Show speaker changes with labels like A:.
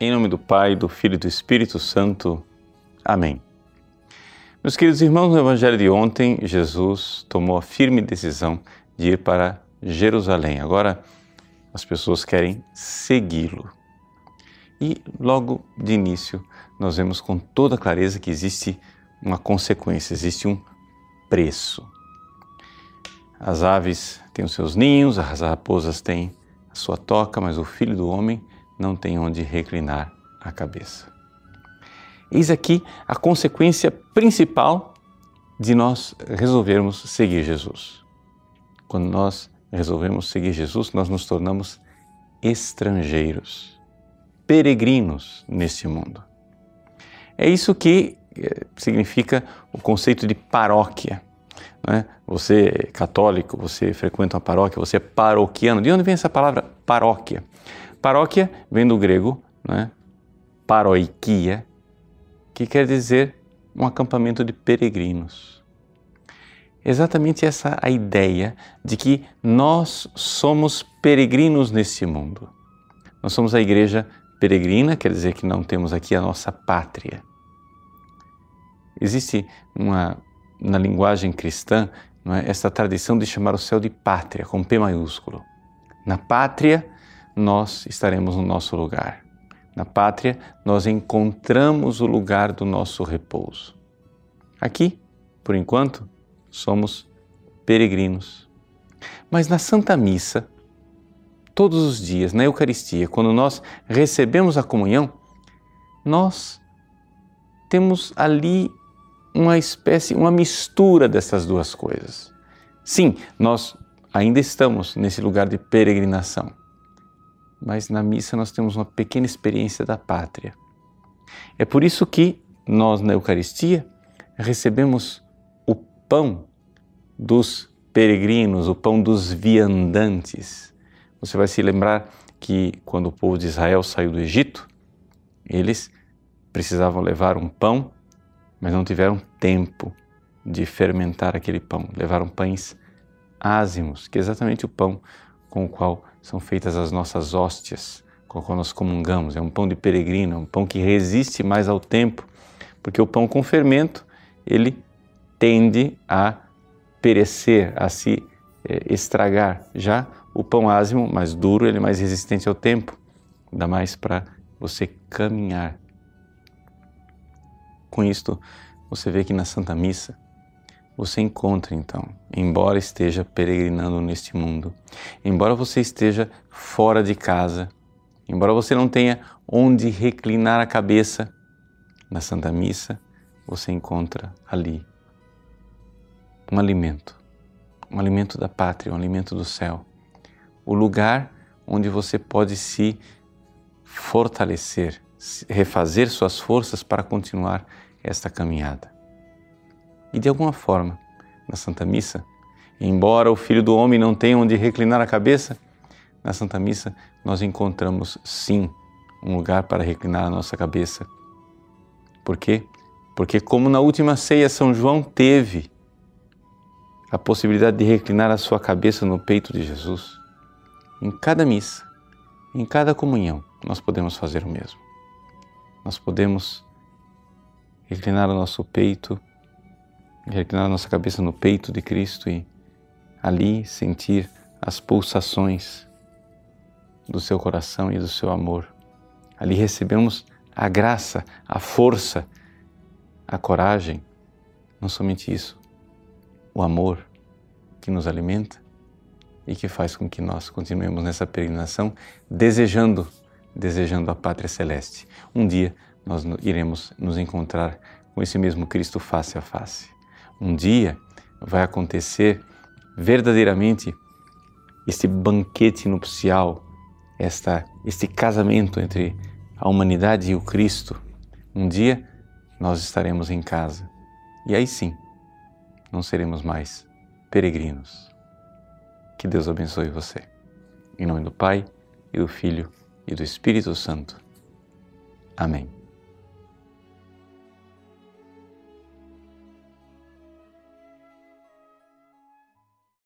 A: Em nome do Pai, do Filho e do Espírito Santo. Amém. Meus queridos irmãos, no Evangelho de ontem, Jesus tomou a firme decisão de ir para Jerusalém. Agora as pessoas querem segui-lo. E logo de início, nós vemos com toda clareza que existe uma consequência, existe um preço. As aves têm os seus ninhos, as raposas têm a sua toca, mas o filho do homem não tem onde reclinar a cabeça. Eis aqui a consequência principal de nós resolvermos seguir Jesus. Quando nós resolvemos seguir Jesus, nós nos tornamos estrangeiros, peregrinos neste mundo. É isso que eh, significa o conceito de paróquia. Né? Você é católico, você frequenta uma paróquia, você é paroquiano. De onde vem essa palavra paróquia? Paróquia vem do grego, né? paroikia, que quer dizer um acampamento de peregrinos. Exatamente essa a ideia de que nós somos peregrinos nesse mundo. Nós somos a igreja peregrina, quer dizer que não temos aqui a nossa pátria. Existe uma, na linguagem cristã é, essa tradição de chamar o céu de pátria, com P maiúsculo. Na pátria, nós estaremos no nosso lugar. Na pátria, nós encontramos o lugar do nosso repouso. Aqui, por enquanto, somos peregrinos. Mas na Santa Missa, todos os dias, na Eucaristia, quando nós recebemos a comunhão, nós temos ali uma espécie, uma mistura dessas duas coisas. Sim, nós ainda estamos nesse lugar de peregrinação, mas na missa nós temos uma pequena experiência da pátria. É por isso que nós na Eucaristia recebemos o pão dos peregrinos, o pão dos viandantes. Você vai se lembrar que quando o povo de Israel saiu do Egito, eles precisavam levar um pão, mas não tiveram tempo de fermentar aquele pão. Levaram pães ázimos, que é exatamente o pão com o qual são feitas as nossas hóstias, com o qual nós comungamos. É um pão de peregrino, é um pão que resiste mais ao tempo, porque o pão com fermento, ele tende a perecer, a se é, estragar. Já o pão ázimo, mais duro, ele é mais resistente ao tempo, dá mais para você caminhar. Com isto, você vê que na Santa Missa, você encontra então, embora esteja peregrinando neste mundo, embora você esteja fora de casa, embora você não tenha onde reclinar a cabeça, na Santa Missa você encontra ali um alimento, um alimento da pátria, um alimento do céu, o lugar onde você pode se fortalecer, refazer suas forças para continuar esta caminhada. E de alguma forma, na Santa Missa, embora o Filho do Homem não tenha onde reclinar a cabeça, na Santa Missa nós encontramos sim um lugar para reclinar a nossa cabeça. Por quê? Porque, como na última ceia São João teve a possibilidade de reclinar a sua cabeça no peito de Jesus, em cada missa, em cada comunhão, nós podemos fazer o mesmo. Nós podemos reclinar o nosso peito reclinar nossa cabeça no peito de Cristo e ali sentir as pulsações do seu coração e do seu amor. Ali recebemos a graça, a força, a coragem, não somente isso, o amor que nos alimenta e que faz com que nós continuemos nessa peregrinação desejando, desejando a pátria celeste. Um dia nós iremos nos encontrar com esse mesmo Cristo face a face um dia vai acontecer verdadeiramente este banquete nupcial, esta, este casamento entre a humanidade e o Cristo. Um dia nós estaremos em casa e aí sim não seremos mais peregrinos. Que Deus abençoe você. Em nome do Pai, e do Filho e do Espírito Santo. Amém.